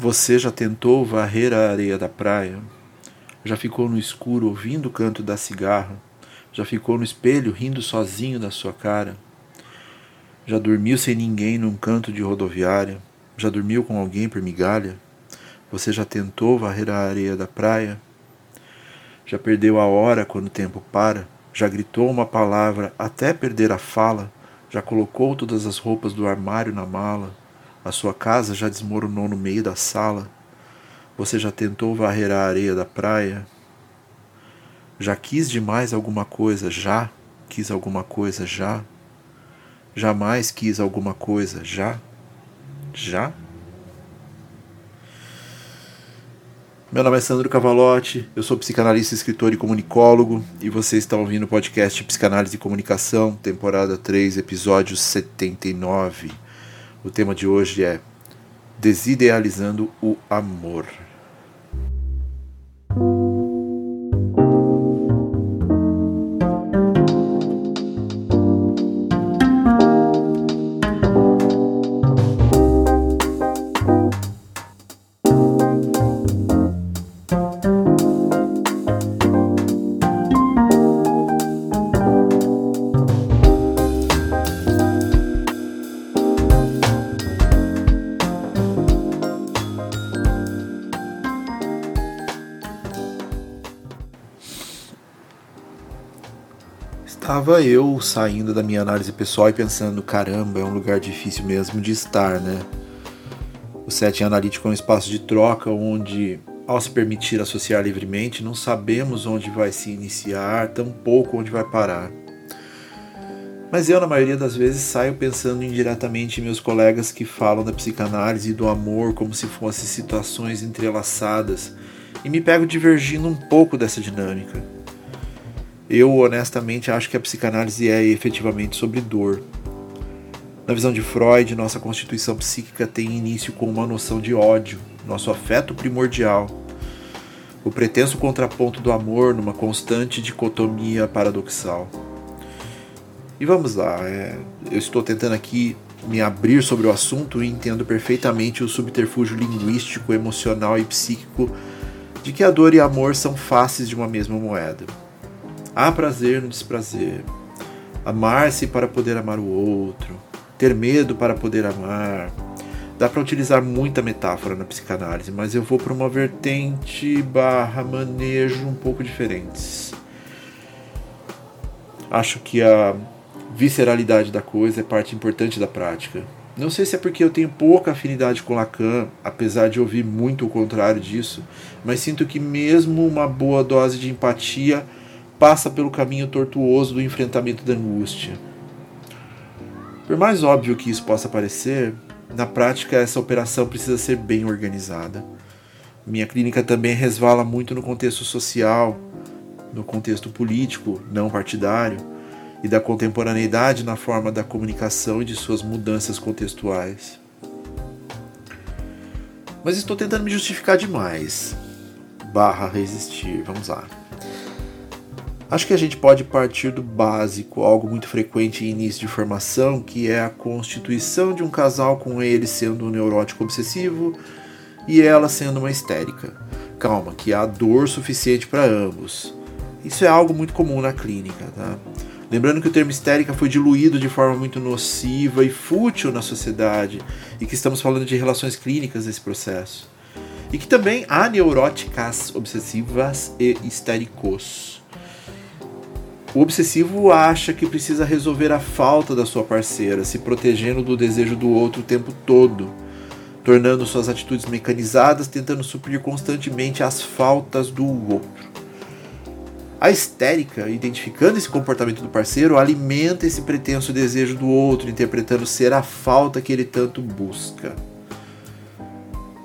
Você já tentou varrer a areia da praia? Já ficou no escuro ouvindo o canto da cigarra? Já ficou no espelho rindo sozinho da sua cara? Já dormiu sem ninguém num canto de rodoviária? Já dormiu com alguém por migalha? Você já tentou varrer a areia da praia? Já perdeu a hora quando o tempo para? Já gritou uma palavra até perder a fala? Já colocou todas as roupas do armário na mala? A sua casa já desmoronou no meio da sala? Você já tentou varrer a areia da praia? Já quis demais alguma coisa? Já quis alguma coisa? Já? Jamais quis alguma coisa? Já? Já? Meu nome é Sandro Cavalotti, eu sou psicanalista, escritor e comunicólogo, e você está ouvindo o podcast Psicanálise e Comunicação, temporada 3, episódio 79. O tema de hoje é Desidealizando o Amor. Estava eu saindo da minha análise pessoal e pensando, caramba, é um lugar difícil mesmo de estar, né? O setting analítico é um espaço de troca onde, ao se permitir associar livremente, não sabemos onde vai se iniciar, tampouco onde vai parar. Mas eu, na maioria das vezes, saio pensando indiretamente em meus colegas que falam da psicanálise e do amor como se fossem situações entrelaçadas e me pego divergindo um pouco dessa dinâmica. Eu honestamente acho que a psicanálise é efetivamente sobre dor. Na visão de Freud, nossa constituição psíquica tem início com uma noção de ódio, nosso afeto primordial, o pretenso contraponto do amor numa constante dicotomia paradoxal. E vamos lá, é, eu estou tentando aqui me abrir sobre o assunto e entendo perfeitamente o subterfúgio linguístico, emocional e psíquico de que a dor e amor são faces de uma mesma moeda. Há prazer no desprazer. Amar-se para poder amar o outro. Ter medo para poder amar. Dá para utilizar muita metáfora na psicanálise, mas eu vou para uma vertente barra manejo um pouco diferentes. Acho que a visceralidade da coisa é parte importante da prática. Não sei se é porque eu tenho pouca afinidade com Lacan, apesar de ouvir muito o contrário disso, mas sinto que mesmo uma boa dose de empatia passa pelo caminho tortuoso do enfrentamento da angústia. Por mais óbvio que isso possa parecer, na prática essa operação precisa ser bem organizada. Minha clínica também resvala muito no contexto social, no contexto político, não partidário, e da contemporaneidade na forma da comunicação e de suas mudanças contextuais. Mas estou tentando me justificar demais. Barra resistir, vamos lá. Acho que a gente pode partir do básico, algo muito frequente em início de formação, que é a constituição de um casal com ele sendo um neurótico obsessivo e ela sendo uma histérica. Calma, que há dor suficiente para ambos. Isso é algo muito comum na clínica, tá? Lembrando que o termo histérica foi diluído de forma muito nociva e fútil na sociedade e que estamos falando de relações clínicas nesse processo. E que também há neuróticas obsessivas e histéricos. O obsessivo acha que precisa resolver a falta da sua parceira, se protegendo do desejo do outro o tempo todo, tornando suas atitudes mecanizadas, tentando suprir constantemente as faltas do outro. A histérica, identificando esse comportamento do parceiro, alimenta esse pretenso desejo do outro, interpretando ser a falta que ele tanto busca.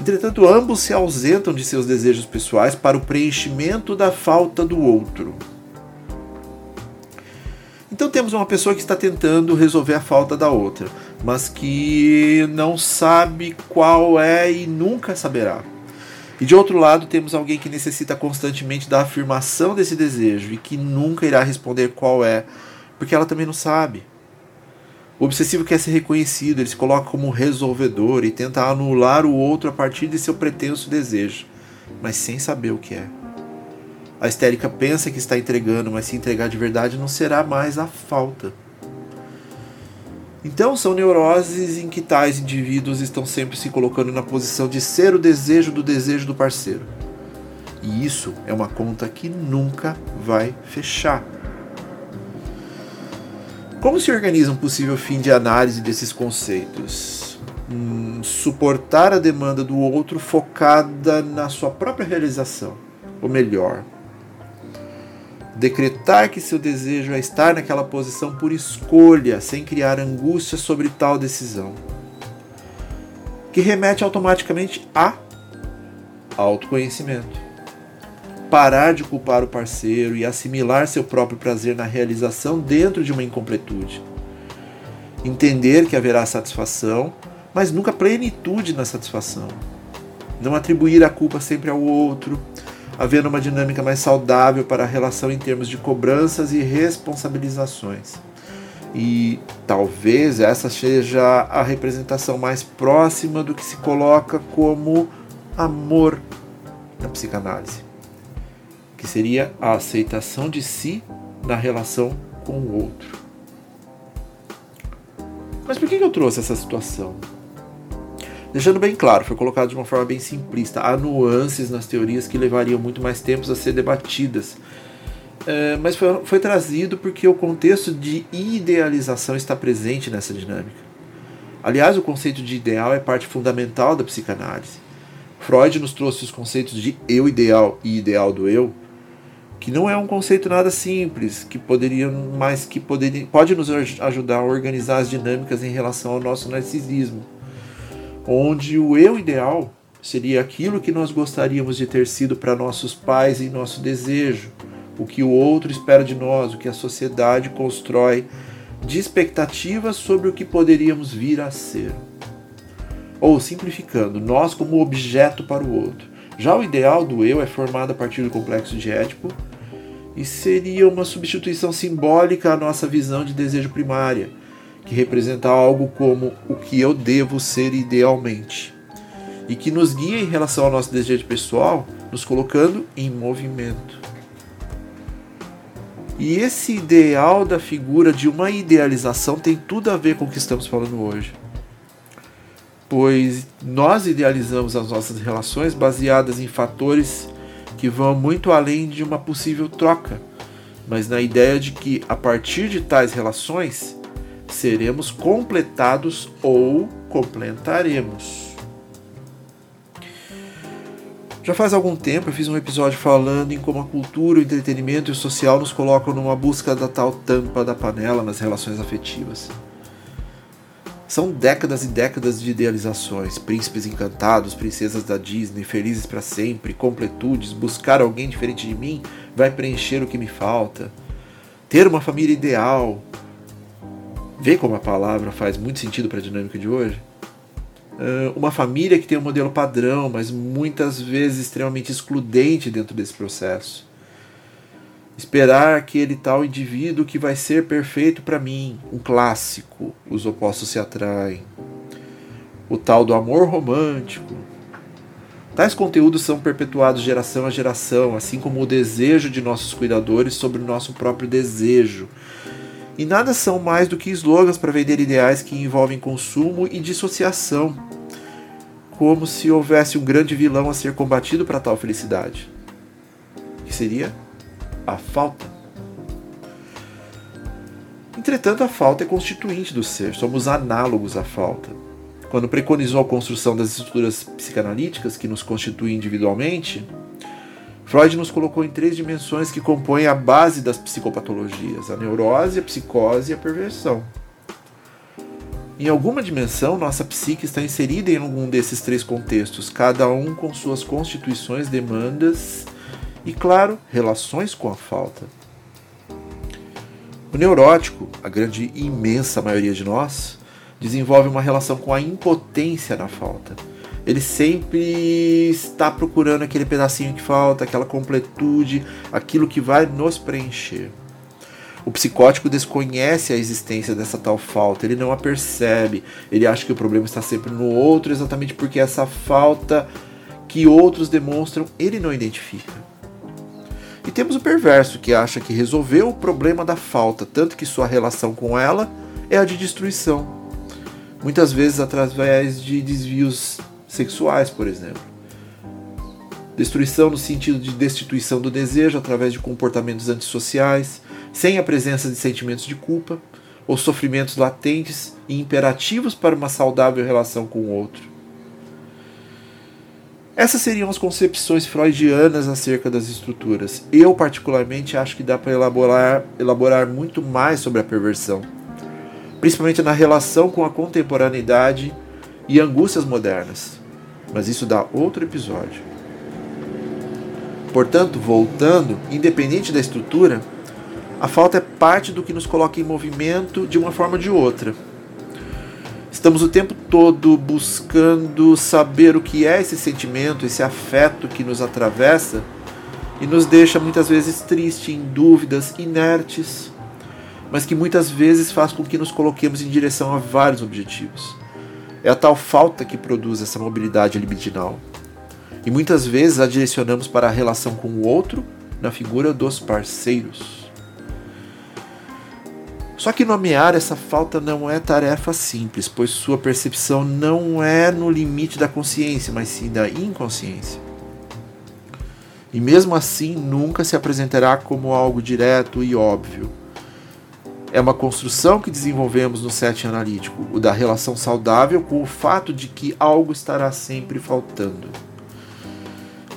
Entretanto, ambos se ausentam de seus desejos pessoais para o preenchimento da falta do outro. Então temos uma pessoa que está tentando resolver a falta da outra, mas que não sabe qual é e nunca saberá. E de outro lado, temos alguém que necessita constantemente da afirmação desse desejo e que nunca irá responder qual é, porque ela também não sabe. O obsessivo quer ser reconhecido, ele se coloca como resolvedor e tenta anular o outro a partir de seu pretenso desejo, mas sem saber o que é. A histérica pensa que está entregando, mas se entregar de verdade não será mais a falta. Então são neuroses em que tais indivíduos estão sempre se colocando na posição de ser o desejo do desejo do parceiro. E isso é uma conta que nunca vai fechar. Como se organiza um possível fim de análise desses conceitos? Hum, suportar a demanda do outro focada na sua própria realização, ou melhor, decretar que seu desejo é estar naquela posição por escolha, sem criar angústia sobre tal decisão, que remete automaticamente a autoconhecimento parar de culpar o parceiro e assimilar seu próprio prazer na realização dentro de uma incompletude. Entender que haverá satisfação, mas nunca plenitude na satisfação. Não atribuir a culpa sempre ao outro, havendo uma dinâmica mais saudável para a relação em termos de cobranças e responsabilizações. E talvez essa seja a representação mais próxima do que se coloca como amor na psicanálise que seria a aceitação de si na relação com o outro. Mas por que eu trouxe essa situação? Deixando bem claro, foi colocado de uma forma bem simplista. Há nuances nas teorias que levariam muito mais tempos a ser debatidas. É, mas foi, foi trazido porque o contexto de idealização está presente nessa dinâmica. Aliás, o conceito de ideal é parte fundamental da psicanálise. Freud nos trouxe os conceitos de eu ideal e ideal do eu, que não é um conceito nada simples, que poderia, mas que poderia, pode nos ajudar a organizar as dinâmicas em relação ao nosso narcisismo, onde o eu ideal seria aquilo que nós gostaríamos de ter sido para nossos pais em nosso desejo, o que o outro espera de nós, o que a sociedade constrói de expectativas sobre o que poderíamos vir a ser. Ou, simplificando, nós como objeto para o outro. Já o ideal do eu é formado a partir do complexo de Édipo e seria uma substituição simbólica à nossa visão de desejo primária, que representa algo como o que eu devo ser idealmente e que nos guia em relação ao nosso desejo pessoal, nos colocando em movimento. E esse ideal da figura de uma idealização tem tudo a ver com o que estamos falando hoje pois nós idealizamos as nossas relações baseadas em fatores que vão muito além de uma possível troca, mas na ideia de que a partir de tais relações seremos completados ou completaremos. Já faz algum tempo eu fiz um episódio falando em como a cultura, o entretenimento e o social nos colocam numa busca da tal tampa da panela nas relações afetivas. São décadas e décadas de idealizações, príncipes encantados, princesas da Disney, felizes para sempre, completudes, buscar alguém diferente de mim vai preencher o que me falta. Ter uma família ideal. Vê como a palavra faz muito sentido para a dinâmica de hoje? Uh, uma família que tem um modelo padrão, mas muitas vezes extremamente excludente dentro desse processo. Esperar aquele tal indivíduo que vai ser perfeito para mim, um clássico, os opostos se atraem. O tal do amor romântico. Tais conteúdos são perpetuados geração a geração, assim como o desejo de nossos cuidadores sobre o nosso próprio desejo. E nada são mais do que slogans para vender ideais que envolvem consumo e dissociação, como se houvesse um grande vilão a ser combatido para tal felicidade. Que seria a falta. Entretanto, a falta é constituinte do ser, somos análogos à falta. Quando preconizou a construção das estruturas psicanalíticas que nos constituem individualmente, Freud nos colocou em três dimensões que compõem a base das psicopatologias: a neurose, a psicose e a perversão. Em alguma dimensão, nossa psique está inserida em algum desses três contextos, cada um com suas constituições, demandas e, claro, relações com a falta. O neurótico, a grande e imensa maioria de nós, desenvolve uma relação com a impotência na falta. Ele sempre está procurando aquele pedacinho que falta, aquela completude, aquilo que vai nos preencher. O psicótico desconhece a existência dessa tal falta, ele não a percebe, ele acha que o problema está sempre no outro, exatamente porque essa falta que outros demonstram ele não identifica. E temos o perverso que acha que resolveu o problema da falta, tanto que sua relação com ela é a de destruição. Muitas vezes através de desvios sexuais, por exemplo. Destruição no sentido de destituição do desejo através de comportamentos antissociais, sem a presença de sentimentos de culpa ou sofrimentos latentes e imperativos para uma saudável relação com o outro. Essas seriam as concepções freudianas acerca das estruturas. Eu, particularmente, acho que dá para elaborar, elaborar muito mais sobre a perversão, principalmente na relação com a contemporaneidade e angústias modernas. Mas isso dá outro episódio. Portanto, voltando, independente da estrutura, a falta é parte do que nos coloca em movimento de uma forma ou de outra. Estamos o tempo todo buscando saber o que é esse sentimento, esse afeto que nos atravessa e nos deixa muitas vezes triste, em dúvidas, inertes, mas que muitas vezes faz com que nos coloquemos em direção a vários objetivos. É a tal falta que produz essa mobilidade libidinal. E muitas vezes a direcionamos para a relação com o outro na figura dos parceiros. Só que nomear essa falta não é tarefa simples, pois sua percepção não é no limite da consciência, mas sim da inconsciência. E mesmo assim, nunca se apresentará como algo direto e óbvio. É uma construção que desenvolvemos no set analítico, o da relação saudável com o fato de que algo estará sempre faltando.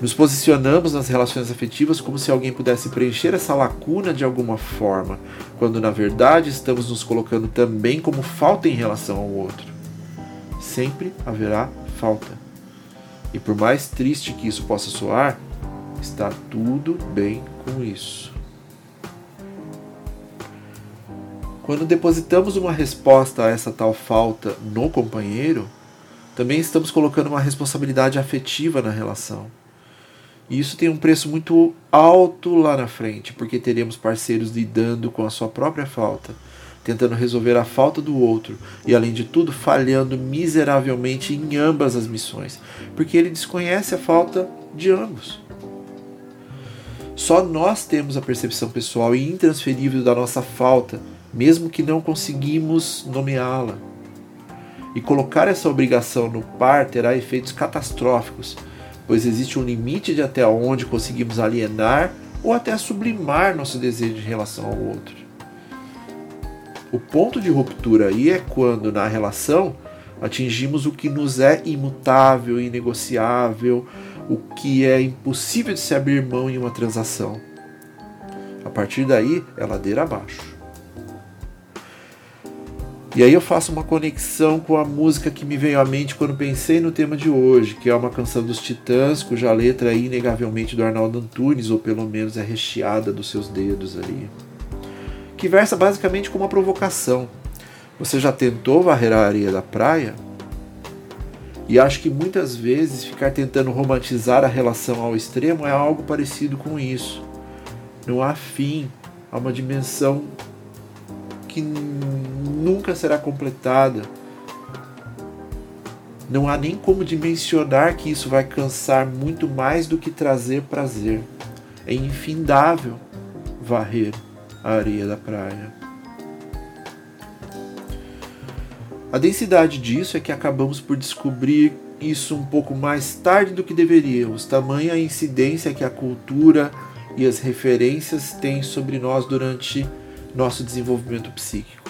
Nos posicionamos nas relações afetivas como se alguém pudesse preencher essa lacuna de alguma forma, quando na verdade estamos nos colocando também como falta em relação ao outro. Sempre haverá falta. E por mais triste que isso possa soar, está tudo bem com isso. Quando depositamos uma resposta a essa tal falta no companheiro, também estamos colocando uma responsabilidade afetiva na relação. E isso tem um preço muito alto lá na frente, porque teremos parceiros lidando com a sua própria falta, tentando resolver a falta do outro e, além de tudo, falhando miseravelmente em ambas as missões, porque ele desconhece a falta de ambos. Só nós temos a percepção pessoal e intransferível da nossa falta, mesmo que não conseguimos nomeá-la. E colocar essa obrigação no par terá efeitos catastróficos pois existe um limite de até onde conseguimos alienar ou até sublimar nosso desejo em relação ao outro. O ponto de ruptura aí é quando, na relação, atingimos o que nos é imutável, inegociável, o que é impossível de se abrir mão em uma transação. A partir daí, é ladeira abaixo. E aí eu faço uma conexão com a música que me veio à mente quando pensei no tema de hoje, que é uma canção dos Titãs, cuja letra é inegavelmente do Arnaldo Antunes, ou pelo menos é recheada dos seus dedos ali. Que versa basicamente com uma provocação. Você já tentou varrer a areia da praia? E acho que muitas vezes ficar tentando romantizar a relação ao extremo é algo parecido com isso. Não há fim, há uma dimensão que nunca será completada. Não há nem como dimensionar que isso vai cansar muito mais do que trazer prazer. É infindável varrer a areia da praia. A densidade disso é que acabamos por descobrir isso um pouco mais tarde do que deveríamos, tamanha a incidência que a cultura e as referências têm sobre nós durante nosso desenvolvimento psíquico.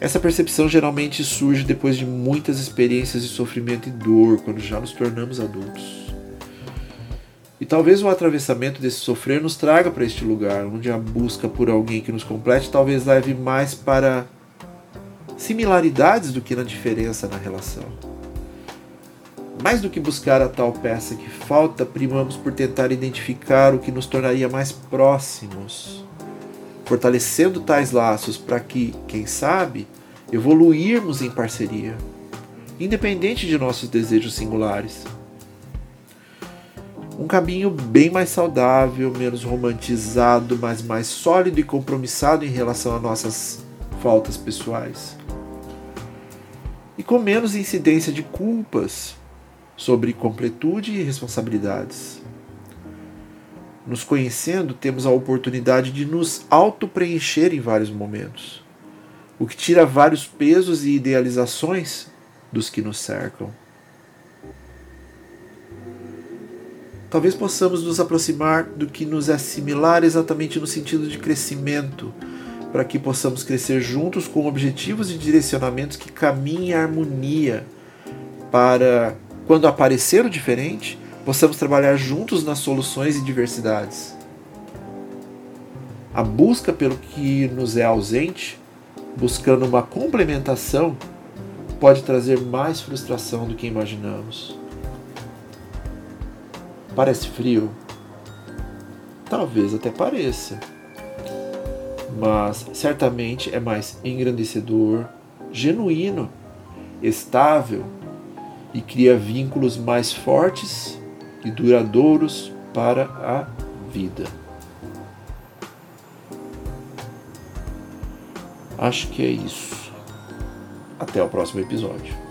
Essa percepção geralmente surge depois de muitas experiências de sofrimento e dor, quando já nos tornamos adultos. E talvez o atravessamento desse sofrer nos traga para este lugar, onde a busca por alguém que nos complete talvez leve mais para similaridades do que na diferença na relação. Mais do que buscar a tal peça que falta, primamos por tentar identificar o que nos tornaria mais próximos fortalecendo tais laços para que, quem sabe, evoluirmos em parceria, independente de nossos desejos singulares. Um caminho bem mais saudável, menos romantizado, mas mais sólido e compromissado em relação a nossas faltas pessoais. E com menos incidência de culpas sobre completude e responsabilidades. Nos conhecendo, temos a oportunidade de nos auto-preencher em vários momentos, o que tira vários pesos e idealizações dos que nos cercam. Talvez possamos nos aproximar do que nos é similar exatamente no sentido de crescimento, para que possamos crescer juntos com objetivos e direcionamentos que caminhem em harmonia, para, quando aparecer o diferente, possamos trabalhar juntos nas soluções e diversidades. A busca pelo que nos é ausente, buscando uma complementação, pode trazer mais frustração do que imaginamos. Parece frio? Talvez até pareça. Mas certamente é mais engrandecedor, genuíno, estável e cria vínculos mais fortes e duradouros para a vida. Acho que é isso. Até o próximo episódio.